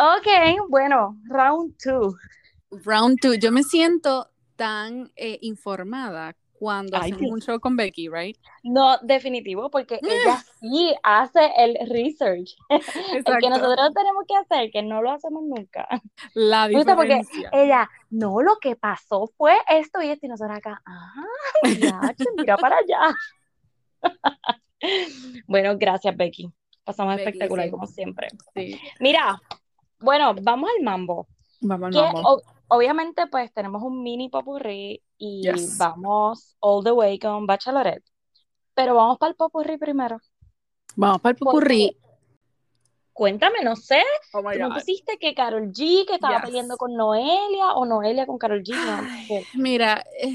Ok, bueno, round two. Round two. Yo me siento tan eh, informada cuando Ay, Dios. un show con Becky, right? No, definitivo, porque ella sí hace el research. El que nosotros tenemos que hacer, que no lo hacemos nunca. La gusta porque diferencia. ella, no, lo que pasó fue esto y esto, y nosotros acá, ah, ya, mira para allá. Bueno, gracias, Becky. Pasamos Becky, espectacular, sí. como siempre. Sí. Mira, bueno, vamos al mambo. Vamos, Que vamos. o- obviamente, pues tenemos un mini popurrí y Yes. vamos all the way con Bachelorette. Pero vamos para el popurrí primero. Vamos para el popurrí. Cuéntame, no sé, Oh tú me pusiste que Carol G, que estaba Yes. peleando con Noelia, o Noelia con Carol G. no Ay, sé. Mira, eh,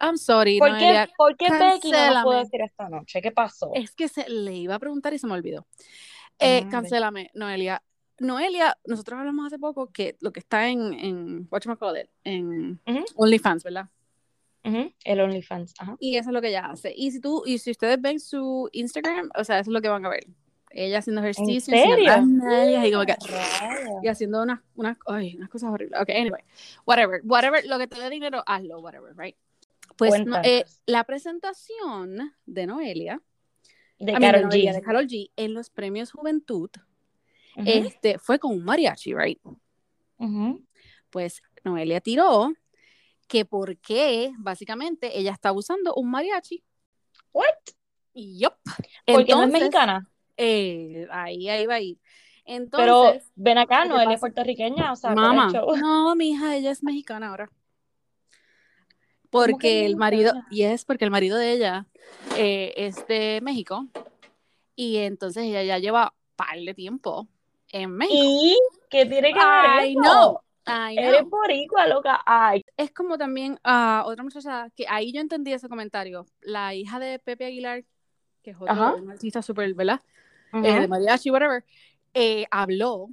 I'm sorry, ¿Por qué, por qué Becky no nos pudo decir esta noche? ¿Qué pasó? Es que se, le iba a preguntar y se me olvidó. Eh, Ah, cancélame, Noelia. Noelia, nosotros hablamos hace poco que lo que está en, en whatchamacallit, en Ujú. OnlyFans, ¿verdad? El OnlyFans, ajá. Y eso es lo que ella hace. Y si tú, y si ustedes ven su Instagram, o sea, eso es lo que van a ver. Ella haciendo ejercicio, serio? las nalgas y como que Rayos. y haciendo unas, unas, ay, unas cosas horribles. Ok, anyway, whatever, whatever, lo que te dé dinero, hazlo, whatever, right? Pues no, eh, la presentación de Noelia, De Noelia, G. de G, en los premios Juventud, Este, fue con un mariachi, right? Pues Noelia tiró que por qué, básicamente, ella está usando un mariachi. What? Yup. Porque no es mexicana. eh, ahí, ahí va a ir. Pero ven acá, ¿qué Noelia es puertorriqueña, o sea, ¿cuál es mamá, no, mi hija, ella es mexicana ahora. ¿Cómo que Porque el marido, y es porque el marido de ella eh, es de México y entonces ella ya lleva par de tiempo en México. ¿Y qué tiene que ver eso? know. Eres boricua, loca. Ay, Es como también a otra muchacha que ahí yo entendí ese comentario, la hija de Pepe Aguilar, que es otro Ajá. un artista súper, ¿verdad? Eh, de mariachi, whatever, eh, habló.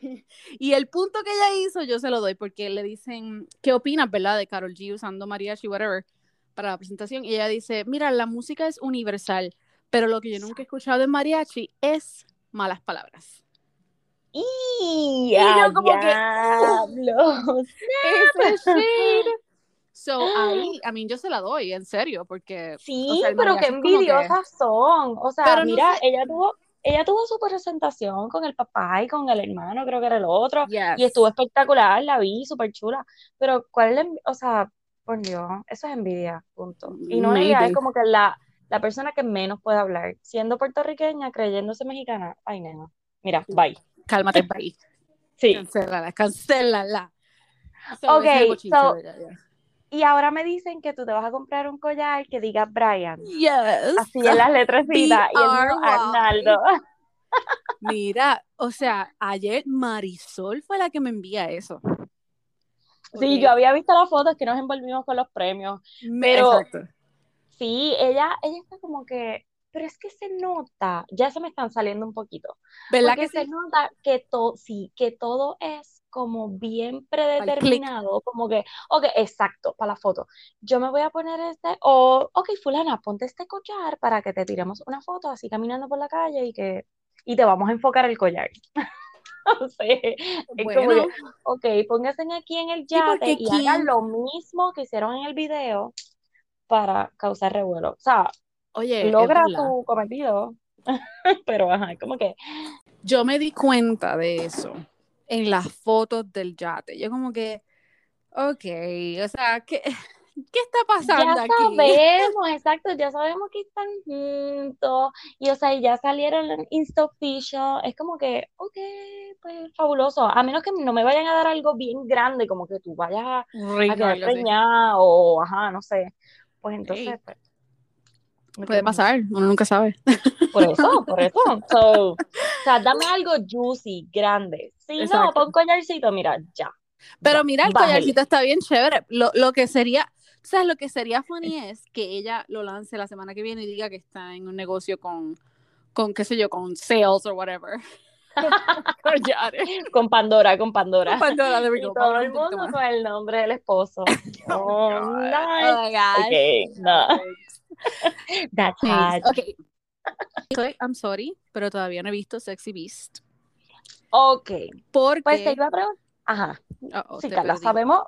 y el punto que ella hizo, yo se lo doy, porque le dicen, ¿qué opinas, verdad, de Carol G usando mariachi, whatever, para la presentación? Y ella dice, mira, la música es universal, pero lo que yo nunca he escuchado de mariachi es malas palabras. Y yo como que, diablos. Ese shade. So, ahí, a mí yo se la doy, en serio, porque... Sí, o sea, pero qué como que- envidiosas son. O sea, Pero no mira, sé. ella tuvo, ella tuvo su presentación con el papá y con el hermano, creo que era el otro, Yes. y estuvo espectacular, la vi, súper chula. Pero, ¿cuál es O sea, por Dios, eso es envidia, punto. Y no ella es como que la, la persona que menos puede hablar, siendo puertorriqueña, creyéndose mexicana. Ay, nena. Mira, bye. Cálmate, bye. Sí. Cancélala, cancélala. So, Ok, so-. Y ahora me dicen que tú te vas a comprar un collar que diga Brian. Yes. Así en las letrecitas. Y el. Arnaldo. Mira, o sea, ayer Marisol fue la que me envía eso. Sí, yo había visto las fotos que nos envolvimos con los premios. Pero- Exacto. Sí, ella, ella está como que, pero es que se nota, ya se me están saliendo un poquito, ¿Verdad porque que se sí? nota que todo, sí, que todo es como bien predeterminado, como que, ok, exacto, para la foto. Yo me voy a poner este, o, ok, fulana, ponte este collar para que te tiremos una foto así caminando por la calle y que, y te vamos a enfocar el collar. No sé, es como Bueno, ok, pónganse aquí en el yate y hagan quién- lo mismo que hicieron en el video para causar revuelo. O sea, oye, logra su cometido, pero ajá, como que, Yo me di cuenta de eso en las fotos del yate. Yo como que, ok, o sea, ¿qué, qué está pasando ya aquí? sabemos, exacto, ya sabemos que están juntos, y o sea, ya salieron en Insta Official, es como que, ok, pues fabuloso, a menos que no me vayan a dar algo bien grande, como que tú vayas a, a quedar así. preñada, o ajá, no sé, pues entonces, pues, Puede quedo más pasar, uno nunca sabe. Por eso, por eso. So, o sea, dame algo juicy, grande. Si no, Exacto. pon collarcito, mira, ya. Pero ya, mira, el bájale. collarcito está bien chévere. Lo, lo que sería, ¿sabes? Lo que sería funny es que ella lo lance la semana que viene y diga que está en un negocio con, con qué sé yo, con sales o whatever. Con Pandora, con Pandora. Pandora, there we Y todo el mundo con el nombre del esposo. Oh, Oh, God. nice. Oh, my gosh. Okay, no. That's hot. Ok. Soy- I'm sorry, pero todavía no he visto Sexy Beast. Ok. Porque. Pues te iba a preguntar. Ajá. Sí, te Carla, perdí. sabemos.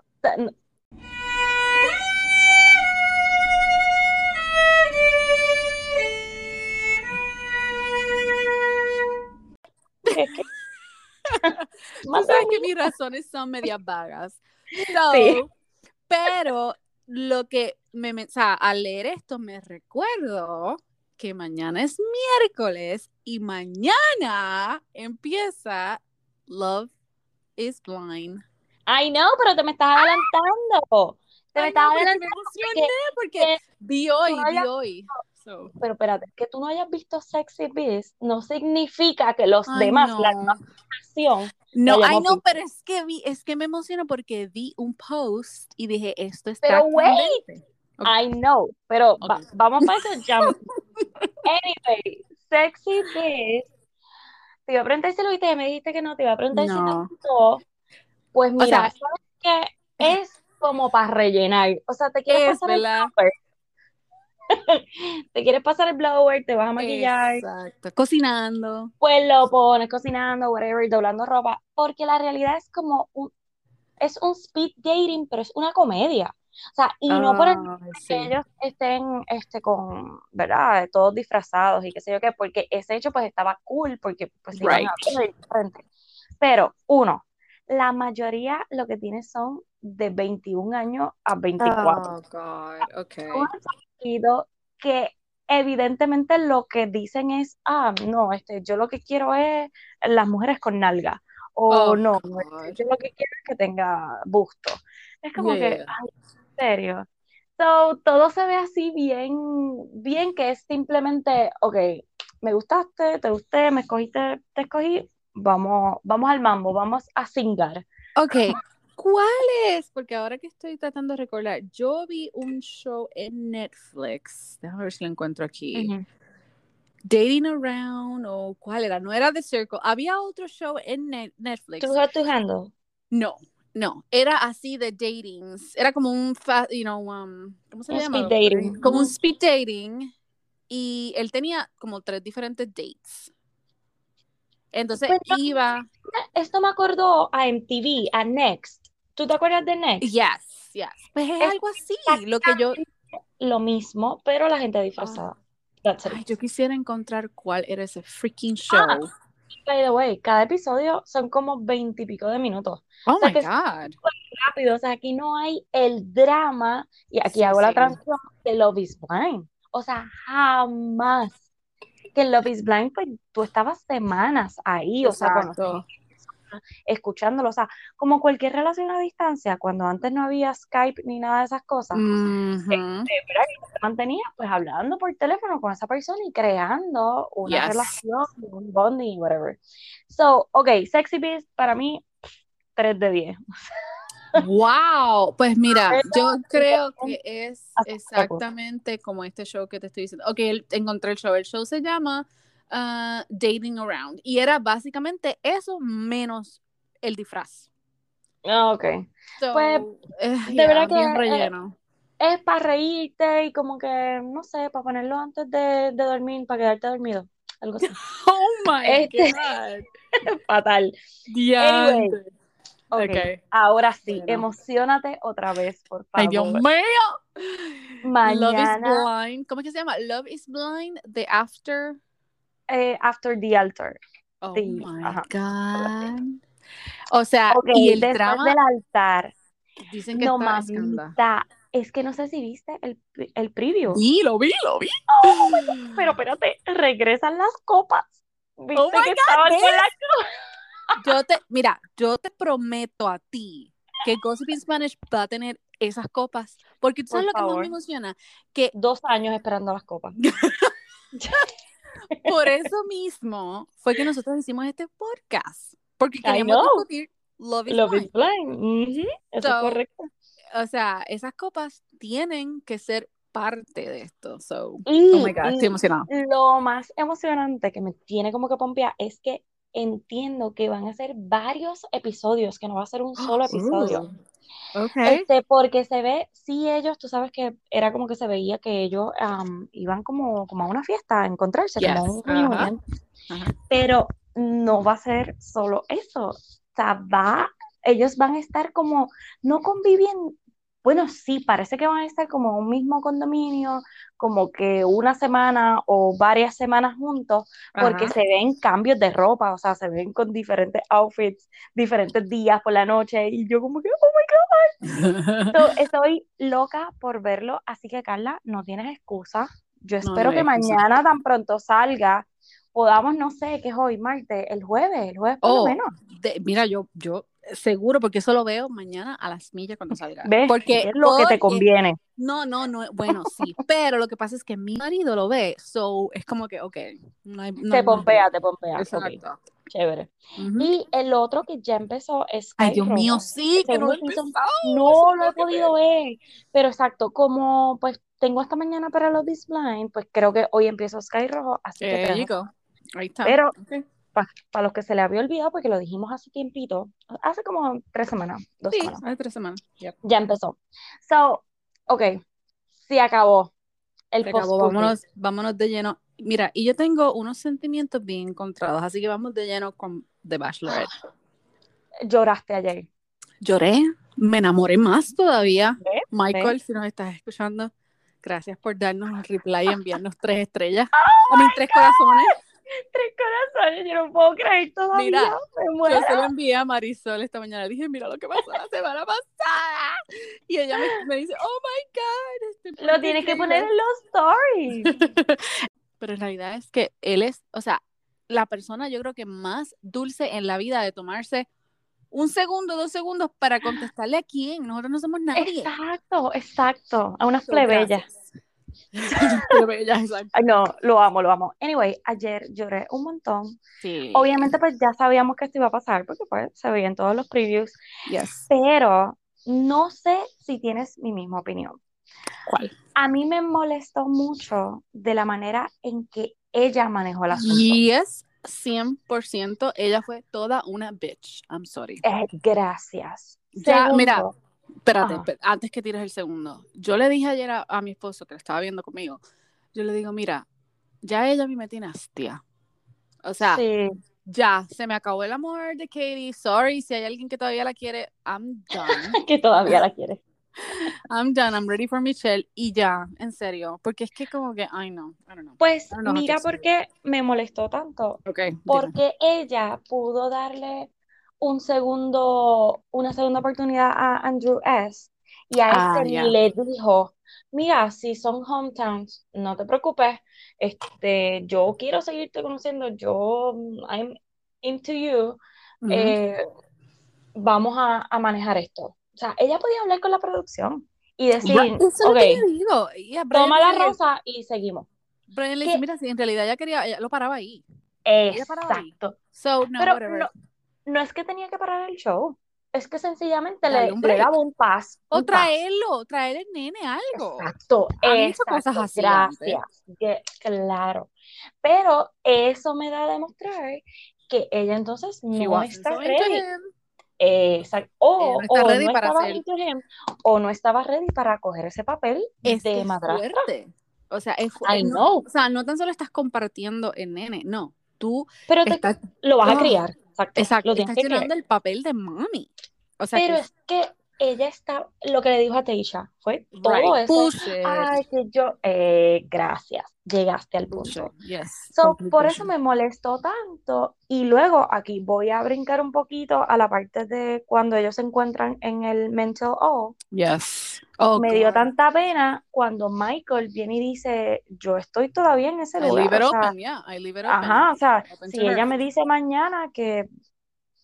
Tú Más sabes que mis razones son medias vagas. So, Sí. Pero lo que me, me- o sea, al leer esto me recuerdo que mañana es miércoles y mañana empieza Love is Blind. Ay, no, pero te me estás adelantando. Te me estás no, porque me adelantando. emocioné porque que vi hoy, no vi hoy. So, Pero espérate, que tú no hayas visto Sexy Beast no significa que los ay, demás, no. la población, No, ay, no, pero es que vi, es que me emociona porque vi un post y dije, esto está Pero wait. I know, pero va- vamos para eso. Anyway, Sexy Beast. Te iba a preguntar si lo viste, me dijiste que no, te iba a preguntar si te No. gustó. Pues mira, sea- ¿sabes qué? Es como para rellenar. O sea, te quieres Es, pasar. Te quieres pasar el blower, te vas a maquillar, Exacto. Cocinando. pues lo pones cocinando, whatever, doblando ropa, porque la realidad es como un, es un speed dating, pero es una comedia. O sea, y no por el que ellos estén este, con, ¿verdad? Todos disfrazados y qué sé yo qué, porque ese hecho pues estaba cool, porque pues Right. a ver diferente. Pero, uno, la mayoría lo que tiene son de 21 años a 24. Oh, God. Okay. Que evidentemente lo que dicen es, ah, no, este, yo lo que quiero es las mujeres con nalga. O Oh, no, este, yo lo que quiero es que tenga busto. Es como Yeah, que, ay, en serio. So, todo se ve así bien, bien que es simplemente, ok, me gustaste, te gusté, me escogiste, te escogí, vamos, vamos al mambo, vamos a singar. Ok, ¿cuál es? Porque ahora que estoy tratando de recordar, yo vi un show en Netflix. Déjame ver si lo encuentro aquí. Dating Around o cuál era. No era The Circle. Había otro show en Net- Netflix. To Handle. No, no. Era así de datings. Era como un, you know, um, ¿cómo se Un llama? speed dating. Como un speed dating. Y él tenía como tres diferentes dates. Entonces Pues iba. Esto me acordó a MTV, a Next. ¿Tú te acuerdas de Next? Yes, yes. Pues es Es algo así. Lo que yo. Lo mismo, pero la gente disfrazada. It. Ay, yo quisiera encontrar cuál era ese freaking Ah. show. By the way, cada episodio son como veintipico de minutos. oh sea my que- God. Rápido, o sea, aquí no hay el drama, y aquí Sí, hago la sí. transición de Love is Blind. O sea, jamás. Que en Love is Blind, pues tú estabas semanas ahí, o sea, Exacto. Escuchándolo. O sea, como cualquier relación a distancia, cuando antes no había Skype ni nada de esas cosas. Mhm. se mantenía pues hablando por teléfono con esa persona y creando una Yes. relación, un bonding, whatever. So, ok, Sexy Beast para mí, 3 de 10. Wow, pues mira, yo creo que es exactamente como este show que te estoy diciendo. Ok, encontré el show. El show se llama ah, Dating Around y era básicamente eso menos el disfraz. Ah, Ok. So, Pues, eh, de yeah, verdad que, bien eh, relleno. Es para reírte y como que, no sé, para ponerlo antes de, de dormir, para quedarte dormido. Algo así. Oh my este- God. Fatal. Diantre. Ok, Ok. ahora sí, Bueno. emocionate otra vez, por favor. Ay, Dios mío. Love is Mañana, Blind. ¿Cómo es que se llama? Love is Blind, The After. Eh, After the Altar. Oh Sí, my ajá. God. O sea, Ok, y el después drama del altar. dicen que No, mamita. Es que no sé si viste el, el preview. Vi, lo vi, lo vi. Pero espérate, regresan las copas. ¿Viste Oh my que God, estaban con Yo te, mira, yo te prometo a ti que Gossip in Spanish va a tener esas copas. Porque tú sabes Por lo que más favor. me emociona. Que dos años esperando las copas? por eso mismo fue que nosotros hicimos este podcast. Porque queríamos discutir Love is Love Blind. is blind. Ujú, Eso So, es correcto. O sea, esas copas tienen que ser parte de esto. So, Y, oh my God, estoy y emocionada. lo más emocionante que me tiene como que pompear es que entiendo que van a ser varios episodios, que no va a ser un solo episodio. Este, porque se ve, sí, ellos, tú sabes que era como que se veía que ellos am, iban como, como a una fiesta a encontrarse, como un. Ajá. Pero no va a ser solo eso. O sea, va, ellos van a estar como, no conviviendo, bueno, sí, parece que van a estar como en un mismo condominio, como que una semana o varias semanas juntos, porque Ajá. se ven cambios de ropa, o sea, se ven con diferentes outfits, diferentes días por la noche, y yo como que, oh my God, so, estoy loca por verlo, así que Carla, no tienes excusa. Yo espero no que mañana tan pronto salga, podamos, no sé, ¿qué es hoy? Martes, el jueves, el jueves por lo Oh, menos. de- mira, yo, yo seguro, porque eso lo veo mañana a las millas cuando salga. ¿Ves? Porque es lo que te conviene. No, no, no, bueno, sí, pero lo que pasa es que mi marido lo ve, so es como que, ok, no hay, no Te pompea, te pompea. Exacto. chévere. Ujú. Y el otro que ya empezó es Ay, Dios mío, sí, que no season. No lo he que podido ver, pero exacto, como pues tengo hasta mañana para los Blind, pues creo que hoy empiezo Sky Rojo, así que dejo. go. Ahí está. Pero Ok. Para los que se le había olvidado, porque lo dijimos hace tiempito, hace como tres semanas, dos Sí, semanas, hace tres semanas. Yep. ya empezó. So, ok, se acabó el Se acabó, vámonos, vámonos de lleno. Mira, y yo tengo unos sentimientos bien encontrados, así que vamos de lleno con The Bachelorette. Lloraste ayer. Lloré, me enamoré más todavía. Michael, ¿Ves? si nos estás escuchando, gracias por darnos un reply y enviarnos tres estrellas. Oh a mis tres corazones. Tres corazones, yo no puedo creer todavía, Mira, me Yo se lo envié a Marisol esta mañana. Dije, mira lo que pasó la semana pasada. Y ella me, me dice, oh my God. Este Lo tienes que increíble". poner en los stories. Pero en realidad es que él es, o sea, la persona yo creo que más dulce en la vida de tomarse un segundo, dos segundos para contestarle a quién. Nosotros no somos nadie. Exacto, exacto. A unas plebeyas. no, lo amo, lo amo. Anyway, ayer lloré un montón. Sí. Obviamente, pues ya sabíamos que esto iba a pasar, porque pues se veía en todos los previews, Yes. pero no sé si tienes mi misma opinión. ¿Cuál? A mí me molestó mucho de la manera en que ella manejó el asunto. Yes, 100%. Ella fue toda una bitch. I'm sorry. Eh, gracias. Ya, Segundo, mira, Espérate, Ajá. antes que tires el segundo. Yo le dije ayer a, a mi esposo que lo estaba viendo conmigo, yo le digo, mira, ya ella a mí me tiene hastia. O sea, sí, ya, se me acabó el amor de Katie. Sorry, si hay alguien que todavía la quiere, I'm done. que todavía la quiere. I'm done, I'm ready for Michelle. Y ya, en serio. Porque es que como que, ay no, I don't know. Pues mira por qué me molestó tanto. Ok, dime. Porque ella pudo darle un segundo, una segunda oportunidad a Andrew S. Y a Ah, ese ni le dijo, mira, si son hometowns, no te preocupes, este, yo quiero seguirte conociendo, yo, I'm into you, eh, vamos a, a manejar esto. O sea, ella podía hablar con la producción y decir, Right, Eso es lo ok, que yo digo. Y a Brian toma la rosa y seguimos. Brian le dice, mira, si en realidad ella quería, ella lo paraba ahí. Ella paraba ahí. Exacto. So, no, Pero. No, no es que tenía que parar el show, es que sencillamente le, le daba un pas. O un pas. traerlo, traer el nene algo. Exacto, exacto, cosas así gracias. Que- claro. Pero eso me da a demostrar que ella entonces no está ready. O, no o ready no para estaba him, o no estaba ready para coger ese papel Es de es madrastra. fuerte. O sea, es I no, know. o sea, no tan solo estás compartiendo el nene, no. Tú Pero te- estás, lo vas a criar. Exacto. exacto, Lo estás que llenando el papel de mami. O sea, Pero que es que ella está, lo que le dijo a Teisha fue todo right, eso. Ay, que yo, eh, gracias, llegaste al punto. Yes, So, por eso me molestó tanto. Y luego aquí voy a brincar un poquito a la parte de cuando ellos se encuentran en el mental O. Yes. Oh, me dio God. tanta pena cuando Michael viene y dice, yo estoy todavía en ese I lugar. leave it o sea, open, yeah, I leave it open. ajá, o sea, Open si her. ella me dice mañana que,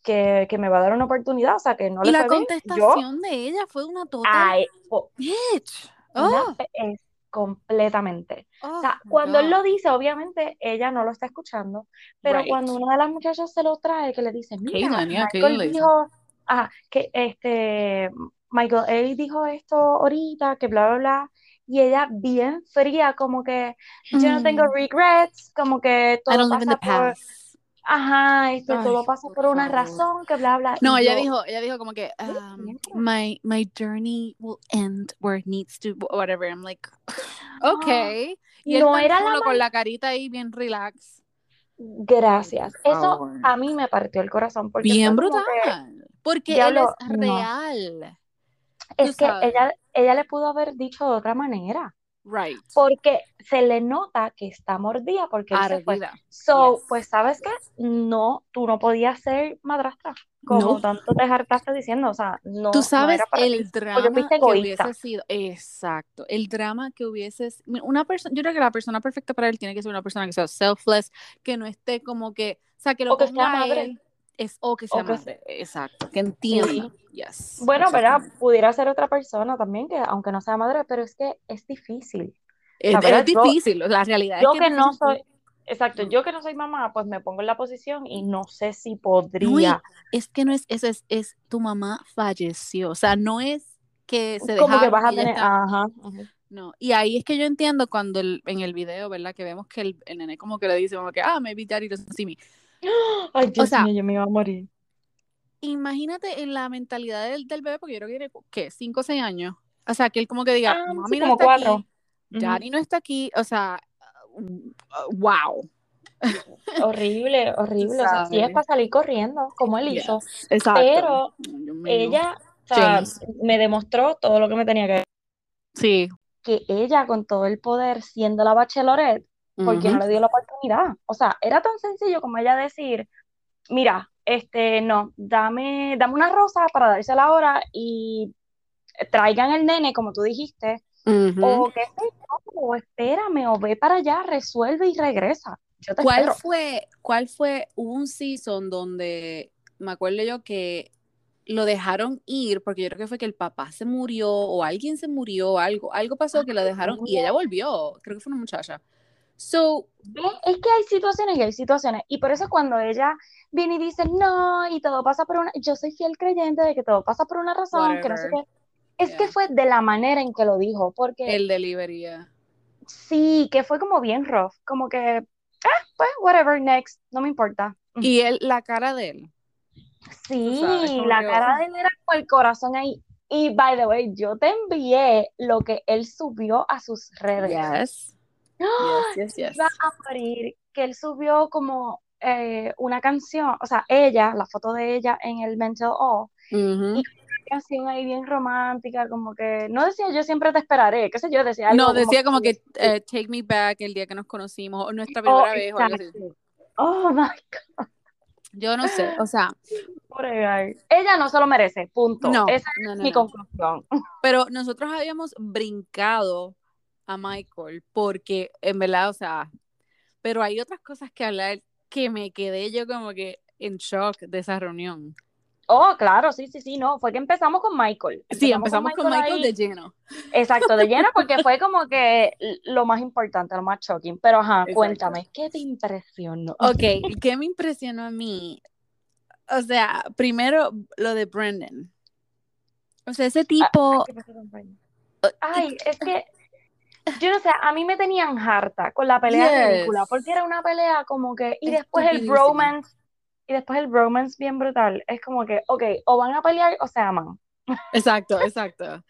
que, que me va a dar una oportunidad, o sea, que no Y le la fue bien, yo, contestación de ella fue una total ay, po- bitch. una Oh, pe- es completamente. oh O sea, cuando él lo dice, obviamente ella no lo está escuchando, pero Right. cuando una de las muchachas se lo trae, que le dice, mira, yeah, Michael dijo, ah, que este, Michael A dijo esto ahorita, que bla, bla, bla, y ella bien fría, como que yo no tengo Mm. regrets, como que I todo pasa por, past. Ajá, este, Ay, todo pasa por por una favor. razón, que bla, bla, No, ella yo, dijo, ella dijo como que "Dios um, mío". my my journey will end where it needs to, whatever. I'm like, okay. Y él no era la con la carita ahí bien relax. Gracias. Eso a mí me partió el corazón. Porque Bien brutal. porque él es real. Es que ella, ella le pudo haber dicho de otra manera. Right. Porque se le nota que está mordida porque se fue. So, pues, ¿sabes qué? No, tú no podías ser madrastra. Como tanto te hartaste diciendo, o sea, no. Tú sabes el drama que hubiese sido. Exacto. El drama que hubiese. Una persona, yo creo que la persona perfecta para él tiene que ser una persona que sea selfless, que no esté como que. O sea, que lo que ponga madre. Es o que sea madre. Exacto. Que entienda. Bueno, ¿verdad? Pudiera ser otra persona también, que aunque no sea madre, pero es que es difícil. Es, difícil, la realidad yo es que, no soy, exacto, yo que no soy mamá, pues me pongo en la posición y no sé si podría. es que no es, eso es, es, tu mamá falleció, o sea, no es que se Como que vas a tener, ajá, No, y ahí es que yo entiendo cuando en el video, ¿verdad? Que vemos que el, el, nene como que le dice, como que, ah, maybe daddy doesn't see me. Ay, Dios mío, yo me iba a morir imagínate en la mentalidad del, del, bebé, porque yo creo que tiene, ¿qué? ¿Cinco o seis años? O sea, que él como que diga, ah, mami no está cuatro. aquí, Daddy no está aquí, o sea, wow. Horrible, horrible. O sea, sí es para salir corriendo, como él hizo. Exacto. Pero ella o sea, me demostró todo lo que me tenía que Sí. Que ella, con todo el poder, siendo la bachelorette, porque no le dio la oportunidad. O sea, era tan sencillo como ella decir, mira, este, no, dame, dame una rosa para dársela ahora y traigan el nene, como tú dijiste, o qué sé o espérame, o ve para allá, resuelve y regresa. ¿Cuál fue, cuál fue un season donde me acuerdo yo que lo dejaron ir porque yo creo que fue que el papá se murió o alguien se murió, algo, algo pasó que lo dejaron y ella volvió, creo que fue una muchacha. So, es que hay situaciones y hay situaciones. Y por eso cuando ella viene y dice, no, y todo pasa por una, yo soy fiel creyente de que todo pasa por una razón, que no sé qué. Es que fue de la manera en que lo dijo, porque... El delivery, Sí, que fue como bien rough, como que, ah, pues, whatever, next, no me importa. Y él, la cara de él. Sí, la cara de él era con el corazón ahí. Y, by the way, yo te envié lo que él subió a sus redes. Yes. Yes, yes, a morir, que él subió como eh, una canción, o sea, ella, la foto de ella en el Mental O, y una canción ahí bien romántica, como que, no decía yo siempre te esperaré, qué sé yo, decía algo No, decía como, que, eh, Take Me Back el día que nos conocimos, o nuestra oh, primera vez, o algo así. Oh my God. Yo no sé, o sea. Ella no se lo merece, punto. No, Esa es mi conclusión. Pero nosotros habíamos brincado a Michael porque, en verdad, o sea, pero hay otras cosas que hablar que me quedé yo como que en shock de esa reunión. Oh, claro, sí, sí, sí, no, fue que empezamos con Michael. sí, empezamos con Michael, de lleno. Exacto, de lleno, porque fue como que lo más importante, lo más shocking. Pero ajá, cuéntame, ¿qué te impresionó? Ok, ¿qué me impresionó a mí? O sea, primero lo de Brendan. O sea, ese ah, tipo. Ay, es que yo no sé, a mí me tenían harta con la pelea ridícula, porque era una pelea como que, y después el romance, y después el romance bien brutal, es como que, ok, o van a pelear o se aman. Exacto, exacto.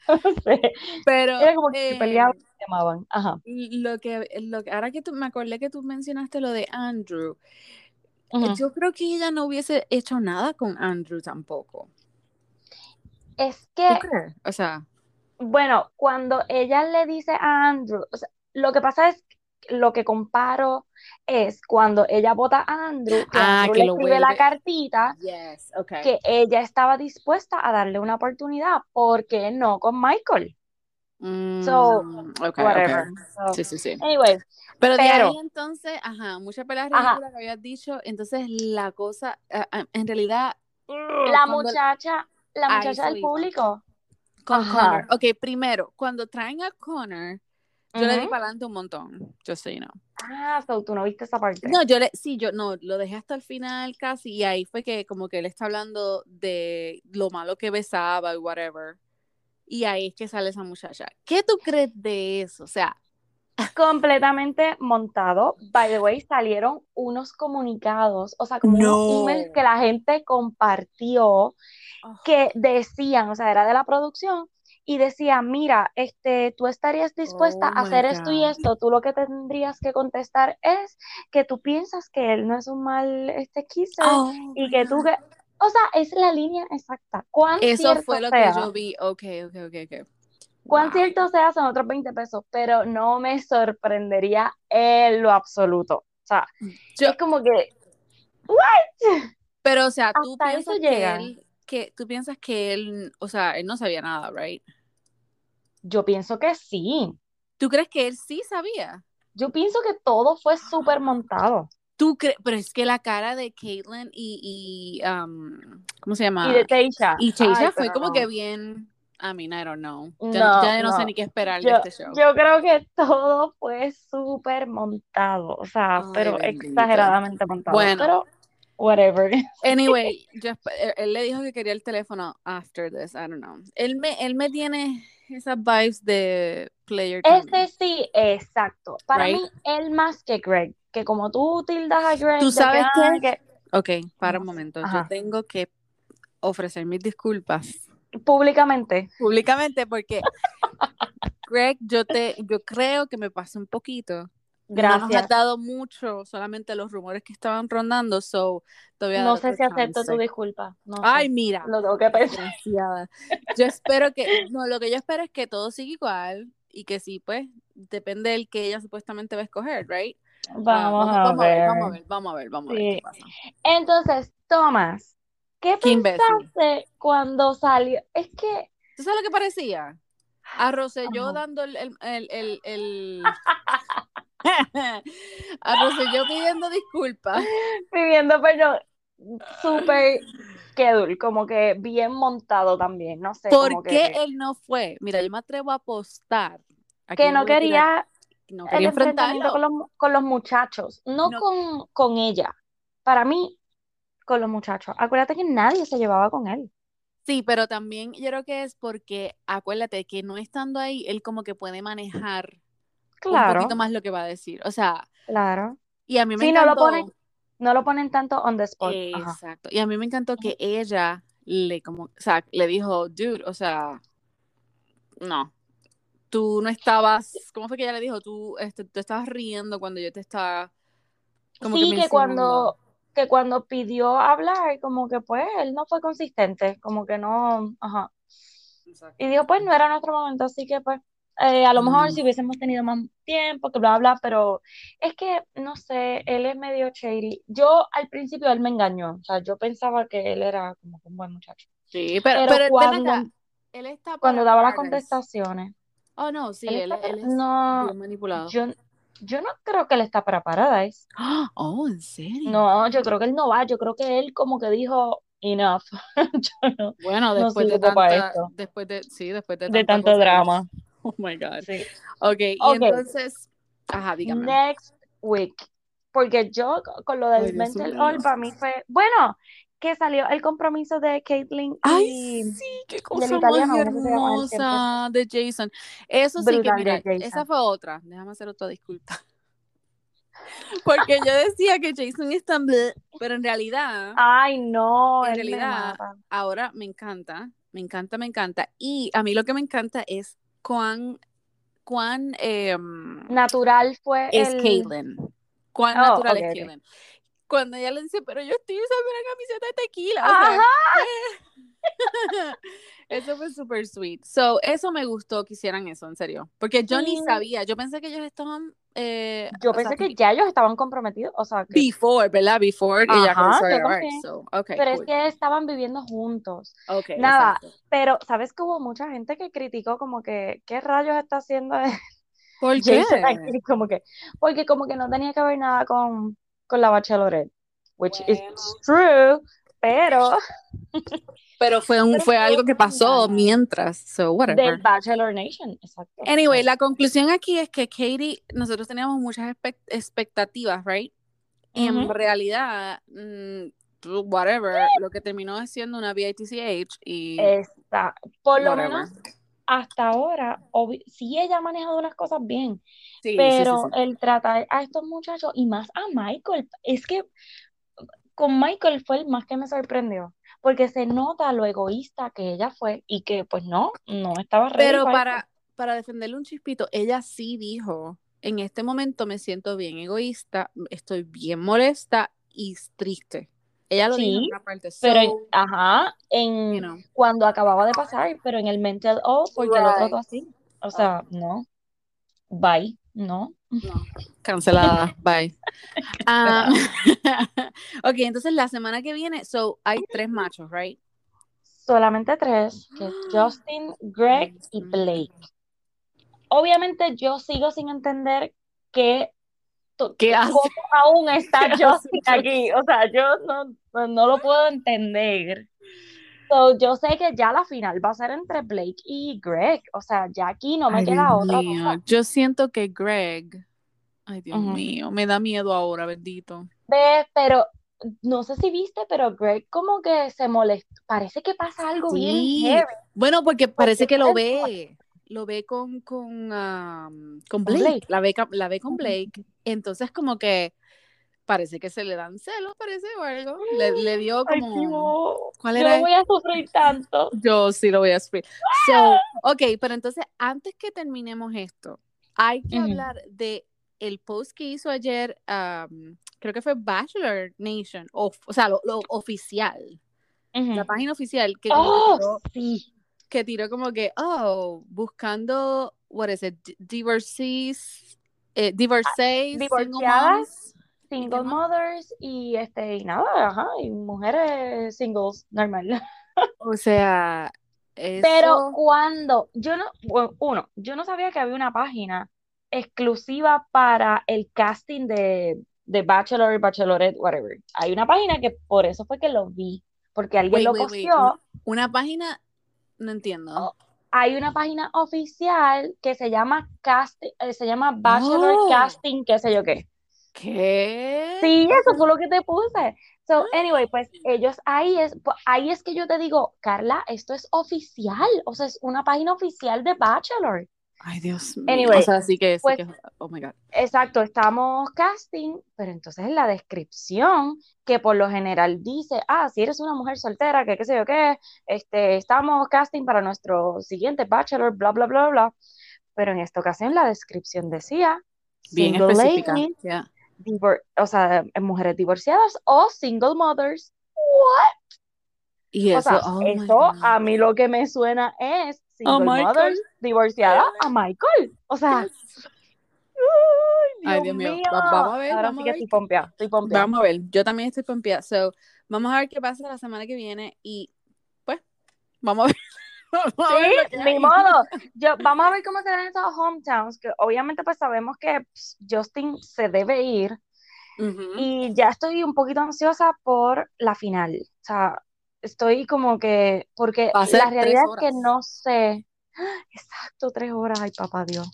Pero era como que peleaban y se amaban. Ajá. Lo que, lo que, ahora que tú, me acordé que tú mencionaste lo de Andrew, yo creo que ella no hubiese hecho nada con Andrew tampoco. Es que, o sea, bueno, cuando ella le dice a Andrew, lo que pasa es, lo que comparo es cuando ella vota a Andrew, que ah, Andrew le escribe la cartita, que ella estaba dispuesta a darle una oportunidad, porque no con Michael? Mm, so, whatever. sí, sí, sí. Anyway, pero, de ahí entonces, ajá, muchas peleas ridículas que habías dicho, entonces la cosa, en realidad... La muchacha, la muchacha del público con Connor. Ok, primero, cuando traen a Connor, yo le di para adelante un montón, yo sé, no. Ah, so tú no viste esa parte. No, yo le, sí, yo no, lo dejé hasta el final casi, y ahí fue que como que él está hablando de lo malo que besaba y whatever. Y ahí es que sale esa muchacha. ¿Qué tú crees de eso? O sea, completamente montado. By the way, salieron unos comunicados, o sea, como unos emails que la gente compartió que decían, o sea, era de la producción, y decía, mira, este, tú estarías dispuesta Oh a hacer my esto y God. esto, tú lo que tendrías que contestar es que tú piensas que él no es un mal este kisser Oh y que tú God. que, o sea, es la línea exacta. ¿Cuán Eso fue lo sea? que yo vi. Ok, ok, ok, ok. Cuán cierto sea son otros 20 pesos, pero no me sorprendería en lo absoluto. O sea, Yo, es como que, ¿what? pero, o sea, tú Hasta eso piensas que llega. él, que tú piensas que él, o sea, él no sabía nada, right? Yo pienso que sí. ¿Tú crees que él sí sabía? Yo pienso que todo fue súper montado. Tú crees, pero es que la cara de Caitlyn y, y um, ¿cómo se llama? Y de Teisha. Y Teisha Ay, fue como no. que bien, I mean, I don't know. Ya, No, ya no sé no. ni qué esperar de Yo, este show. yo creo que todo fue súper montado. O sea, Ay, pero bendito. exageradamente montado. Bueno. Pero, whatever. Anyway, yo, él- él le dijo que quería el teléfono after this, I don't know. Él me, él me tiene esas vibes de player. Este sí, exacto. Para Right. mí, él más que Greg. Que como tú tildas a Greg ¿Tú de sabes que, ah, qué? que- Ok, para un sé. momento. Yo Ajá. tengo que ofrecer mis disculpas públicamente. públicamente porque Greg, yo te, yo creo que me pasé un poquito. No nos has Gracias. dado mucho, solamente los rumores que estaban rondando, so te voy a No sé si acepto chance. tu disculpa. No sé. Ay, mira, Lo tengo que pensar. Yo espero que, no, lo que yo espero es que todo siga igual y que sí, pues, depende del que ella supuestamente va a escoger, right? Ah, Vamos, a, vamos ver. vamos a ver, vamos a ver, vamos a ver Sí. qué pasa. Entonces, Tomás, ¿qué Qué imbécil. pensaste cuando salió? Es que ¿Tú sabes lo que parecía? A Rosselló Ajá. dando el, el, el, el, el- a Rosselló pidiendo disculpas. viviendo, pero súper schedule, como que bien montado también, no sé, como ¿Por que, qué él no fue? Mira, yo me atrevo a apostar. que no quería no el quería enfrentamiento enfrentarlo. con los, con los muchachos, no, No. con, con ella. Para mí, con los muchachos. Acuérdate que nadie se llevaba con él. Sí, pero también yo creo que es porque acuérdate que no estando ahí, él como que puede manejar un poquito más lo que va a decir. O sea, claro. y a mí me Sí, no lo encantó. ponen, no lo ponen tanto on the spot. Ajá. Exacto. Y a mí me encantó que ella le como, o sea, le dijo, dude, o sea, no. Tú no estabas, ¿cómo fue que ella le dijo? Tú este, te estabas riendo cuando yo te estaba como Sí, que que cuando. Que cuando pidió hablar, como que pues él no fue consistente, como que no, ajá. Y dijo, pues no era nuestro momento, así que pues eh, a lo mejor Mm. si hubiésemos tenido más tiempo, que bla, bla, pero es que, no sé, él es medio shady. Yo al principio él me engañó, o sea, yo pensaba que él era como un buen muchacho. Sí, pero, Pero cuando, acá, él está cuando daba las contestaciones, Oh, no, sí, él él, está él es no, bien manipulado. yo, yo no creo que él está para Paradise. Oh, ¿en serio? No, yo creo que él no va, yo creo que él como que dijo, enough, no, Bueno, no después de tanta, esto, después de, sí, después de de tanto drama. Oh my God. Sí. Ok, y Ok. entonces, ajá, dígame. Next week. Porque yo co- con lo Ay, del Dios mental all para mí fue, bueno, que salió el compromiso de Caitlyn Ay, y sí, qué cosa más italiano, ¿cómo se llama él siempre? hermosa de Jason. Eso sí que, mira, esa fue otra. Déjame hacer otra disculpa. Porque yo decía que Jason es tan bleh, pero en realidad, Ay, no, en me realidad, ahora me encanta, me encanta, me encanta. Y a mí lo que me encanta es cuán, cuán em, Natural fue es el Caitlyn. Cuán Oh, natural es. Caitlyn. Cuando ella le dice, pero yo estoy usando una camiseta de tequila. o sea, eso fue súper sweet. So, eso me gustó que hicieran eso, en serio. Porque yo ni Sí. sabía. Yo pensé que ellos estaban. eh, Yo o sea, pensé que ya ellos estaban comprometidos, o sea, que Before, ¿verdad? Before ella Ajá, comenzó a yo grabar. también. So, okay, pero es cool. que estaban viviendo juntos. Okay, Nada, exacto. pero sabes que hubo mucha gente que criticó como que ¿qué rayos está haciendo ¿Por qué? Jason? Como que porque como que no tenía que ver nada con con la Bachelorette, which is true, pero Pero fue, un, fue algo que pasó mientras. So, whatever. del Bachelor Nation, exacto. Anyway, la conclusión aquí es que Katie, nosotros teníamos muchas expect- expectativas, right? Y en realidad, mm, whatever, lo que terminó siendo una BITCH y Está, por lo menos hasta ahora, sí ella ha manejado unas cosas bien, Sí, pero sí, sí. el tratar a estos muchachos y más a Michael, es que con Michael fue el más que me sorprendió, porque se nota lo egoísta que ella fue y que pues no, no estaba Pero para para, para defenderle un chispito, ella sí dijo, en este momento me siento bien egoísta, estoy bien molesta y triste. Ella lo dijo en una parte, pero so, ajá, en you know, cuando acababa de pasar, pero en el mental oh, porque lo trató Right. así. O sea, no. Bye, no. no, cancelada, bye. Ah, ok, entonces la semana que viene, so, hay tres machos, right? Solamente tres, que es Justin, Greg y. Blake. Obviamente yo sigo sin entender to- ¿Qué hace? cómo aún está ¿Qué hace Justin aquí. O sea, yo no, no, lo puedo entender. So, yo sé que ya la final va a ser entre Blake y Greg. O sea, ya aquí no me Ay, queda Dios otra mío, cosa. yo siento que Greg, ay Dios mío, me da miedo ahora, bendito. Ve, pero no sé si viste, pero Greg como que se molesta. Parece que pasa algo bien Sí, heavy bueno, porque parece porque que lo ve, lo ve con, con, am, con Blake, Blake. La, ve, la ve con. Blake, entonces como que parece que se le dan celos, parece o algo, le, le dio Ay, como, bobo. ¿cuál Yo era? no voy a sufrir tanto. Yo sí lo voy a sufrir. So, ok, pero entonces antes que terminemos esto, hay que Ujú. hablar de el post que hizo ayer, am, creo que fue Bachelor Nation, o, o sea, lo, lo oficial, Ujú. la página oficial que Oh, sí. Que tiró como que, oh, buscando, what is it, divorcees, eh, divorcees, single divorciadas, moms, ¿y qué single mothers y este y nada, ajá, y mujeres singles normal. O sea, Pero cuando yo no, bueno, uno, yo no sabía que había una página exclusiva para el casting de, de Bachelor, Bachelorette, whatever. Hay una página que por eso fue que lo vi, porque alguien wait, lo wait, wait, posteó. una página, no entiendo. Oh, Hay una página oficial que se llama casting, eh, se llama Bachelor Oh. Casting, qué sé yo qué. ¿Qué? Sí, eso fue lo que te puse. So, anyway, pues ellos ahí es, ahí es que yo te digo, Carla, esto es oficial, o sea, es una página oficial de Bachelor. Ay, Dios mío. Anyway, o sea, sí que, sí pues- que, oh my God. Exacto, estamos casting, pero entonces en la descripción, que por lo general dice, ah, si eres una mujer soltera, que qué sé yo qué, este, estamos casting para nuestro siguiente Bachelor, bla, bla, bla, bla. Pero en esta ocasión la descripción decía, Bien específica. ya. divor- o sea, mujeres divorciadas o single mothers. What? Y O sea, oh eso a mí lo que me suena es single Michael. mothers divorciada a Michael. O sea, Ay, ay, Dios mío. mío. Va- vamos a ver, Ahora vamos sí que estoy pompeada, estoy pompeada. Vamos a ver, yo también estoy pompeada. So, vamos a ver qué pasa la semana que viene y pues, vamos a ver. Vamos Sí, ni modo. Yo, vamos a ver cómo se dan esos hometowns, que obviamente pues sabemos que pues, Justin se debe ir Ujú. y ya estoy un poquito ansiosa por la final. O sea, estoy como que, porque la realidad es que no sé. Exacto, tres horas, ay papá Dios.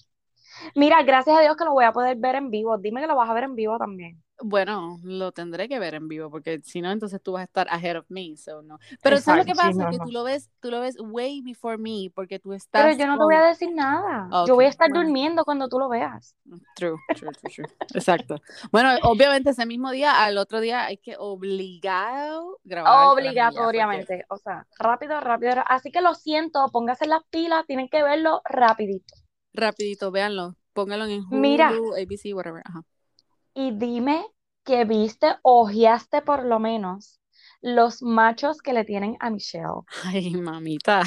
Mira, gracias a Dios que lo voy a poder ver en vivo. Dime que lo vas a ver en vivo también. Bueno, lo tendré que ver en vivo porque si no, entonces tú vas a estar ahead of me, so no. Pero ¿sabes lo que sí, pasa? no, que tú lo ves, tú lo ves way before me porque tú estás Pero yo no te voy a decir nada. Yo voy a estar bueno. durmiendo cuando tú lo veas. True, true, true, true. Exacto. Bueno, obviamente ese mismo día, al otro día hay que obligado grabar porque- Obligatoriamente. O sea, rápido, rápido. Así que lo siento, póngase las pilas, tienen que verlo rapidito. Rapidito, véanlo, pónganlo en Hulu, Mira. ABC, whatever. Ajá. Y dime que viste, ojeaste por lo menos los machos que le tienen a Michelle. Ay, mamita.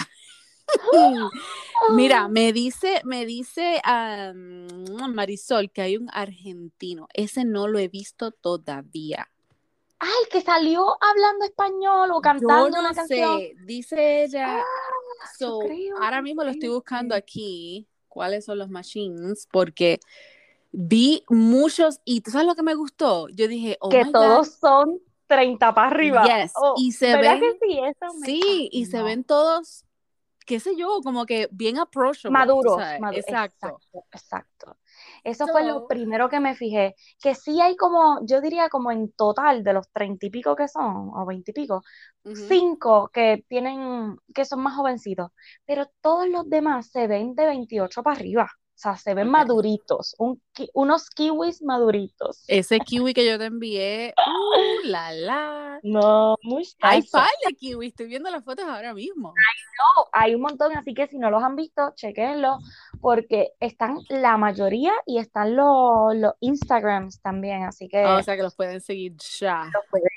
Mira, me dice, me dice um, Marisol que hay un argentino. Ese no lo he visto todavía. Ay, que salió hablando español o cantando Yo no una canción. sé, dice ella. yo So, creo, ahora mismo lo estoy buscando aquí, cuáles son los machines, porque vi muchos y ¿tú sabes lo que me gustó? Yo dije, oh que my todos God, son 30 para arriba. Yes, Oh, y se ¿verdad ven- que sí? Eso me sí, y se ven todos, qué sé yo, como que bien approachable, maduros, sabes, madu- exacto. exacto, exacto. Eso fue lo primero que me fijé, que sí hay como, yo diría como en total de los treinta y pico que son, o veinte y pico, cinco que tienen, que son más jovencitos, pero todos los demás se ven de 28 para arriba. O sea, se ven maduritos, un unos kiwis maduritos. Ese kiwi que yo te envié, uh, la la. No, muy Hay de kiwi, estoy viendo las fotos ahora mismo. No, hay un montón, así que si no los han visto, chequenlo, porque están la mayoría y están los, los Instagrams también, así que Ah, o sea que los pueden seguir ya. los pueden,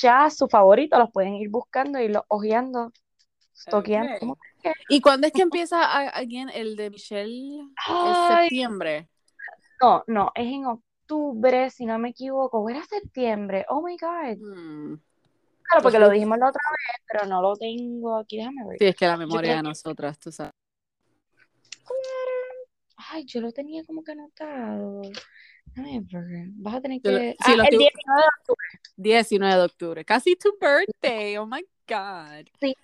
ya su favorito, los pueden ir buscando y los ojeando, stalkeando, Ok. ¿Y cuándo es que empieza a- again el de Michelle? ¿Es Ay, septiembre? no, no, es en octubre, si no me equivoco, o era septiembre, oh my God, Hmm. claro, porque lo dijimos la otra vez, pero no lo tengo aquí, déjame ver. Sí, es que la memoria de que- nosotras, tú sabes. Ay, yo lo tenía como que anotado. Déjame ver, vas a tener lo- que... sí, Ah, el estoy- 19 de octubre. 19 de octubre. Casi tu birthday. Oh my God. Sí,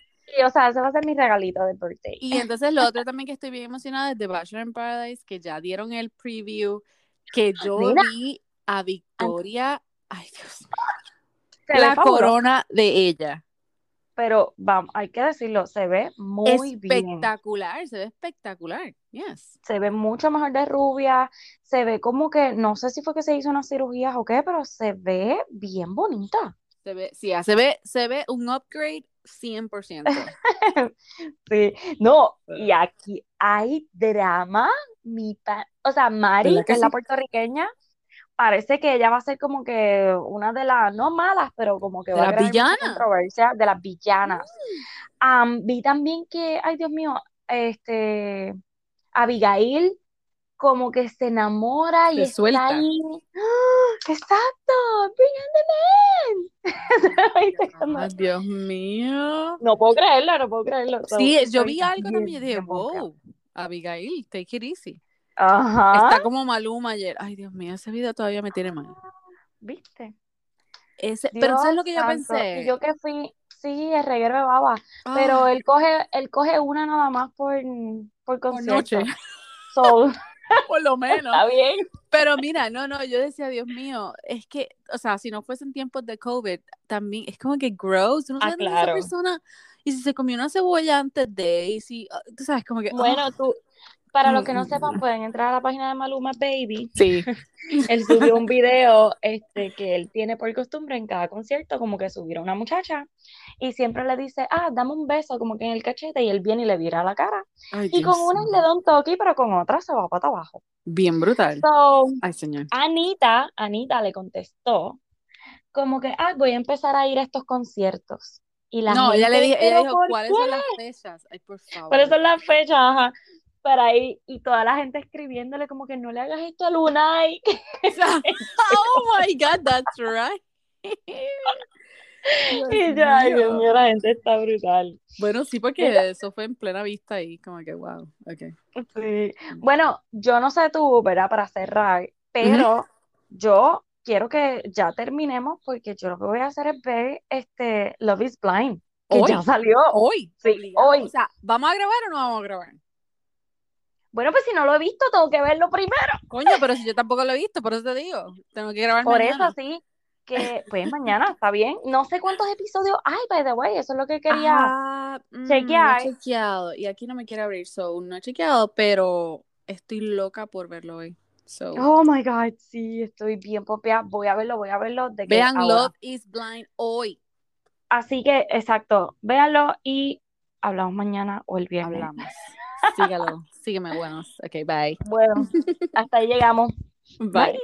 o sea, ese va a ser mi regalito de birthday. Y entonces lo otro también que estoy bien emocionada es de Bachelor in Paradise, que ya dieron el preview, que yo Mira. vi a Victoria. Ay, Dios mío. La corona de ella. pero vamos, hay que decirlo, se ve muy bien. espectacular, se ve espectacular. Yes. Se ve mucho mejor de rubia, se ve como que, no sé si fue que se hizo unas cirugías o qué, pero se ve bien bonita. Se ve, sí, se ve, se ve un upgrade 100%. Sí, no, y aquí hay drama, mi pa- o sea, Mari, ¿Verdad que que es la puertorriqueña, parece que ella va a ser como que una de las, no malas, pero como que ¿De va a crear controversia de las villanas. Am, vi también que, ay Dios mío, este, Abigail como que se enamora y Se está suelta. ahí. ¡Ah! Exacto, bring in the Ay, Dios mío. No puedo creerlo, no puedo creerlo. So, Sí, yo vi algo bien, también y dije, wow, Abigail, take it easy. Ajá, Está como Maluma ayer. Ay, Dios mío, ese video todavía me tiene mal. ¿viste? Ese, pero Dios ¿sabes lo que yo santo. pensé? Y yo que fui, sí, el reguero de baba, pero Ay, él coge, él coge una nada más por, por por concierto. noche, So, por lo menos. está bien. Pero mira, no, no, yo decía, Dios mío, es que, o sea, si no fuesen tiempos de COVID, también es como que gross, no Ah, sabes dónde esa claro. persona, y si se comió una cebolla antes de, y si, ah, tú sabes, como que, Bueno, ah, tú, para los mm, que no mm, sepan, mm. pueden entrar a la página de Maluma Baby. sí, Él subió un video este, que él tiene por costumbre en cada concierto, como que subir a una muchacha y siempre le dice, ah, dame un beso, como que en el cachete, y él viene y le vira la cara. ay, Y con Dios una le da un toque, pero con otra se va para abajo. bien brutal. So, Ay, señor. Anita, Anita le contestó, como que, ah, voy a empezar a ir a estos conciertos. Y la No, ella le dije, ella ¿pero dijo, ¿cuáles son las fechas? Ay, por ¿Cuáles favor. son las fechas? Ajá. Para ir, y toda la gente escribiéndole como que no le hagas esto a Lunay. oh my God, that's right. Dios Y ya, ay, Dios mío. la gente está brutal. Bueno, sí, porque Mira, eso fue en plena vista y como que, wow, ok. sí. Bueno, yo no sé tú, ¿verdad? Para cerrar, pero yo quiero que ya terminemos porque yo lo que voy a hacer es ver este Love is Blind, que ya Hoy, salió. hoy, Sí, obligado. O hoy. sea, ¿vamos a grabar o no vamos a grabar? Bueno, pues si no lo he visto, tengo que verlo primero. Coño, pero si yo tampoco lo he visto, por eso te digo, tengo que grabar Por eso sí, que pues mañana, está bien. No sé cuántos episodios hay, by the way, eso es lo que quería Ah, mm, no he chequear. chequeado. Y aquí no me quiere abrir, so no he chequeado, pero estoy loca por verlo hoy. So, Oh my God, sí, estoy bien pompeada. Voy a verlo, voy a verlo de vean ahora. Love is Blind hoy. Así que, exacto, véanlo y hablamos mañana o el viernes. Hablamos. Sígalo, sígueme, buenos. Ok, bye. Bueno, hasta ahí llegamos. Bye. Bye.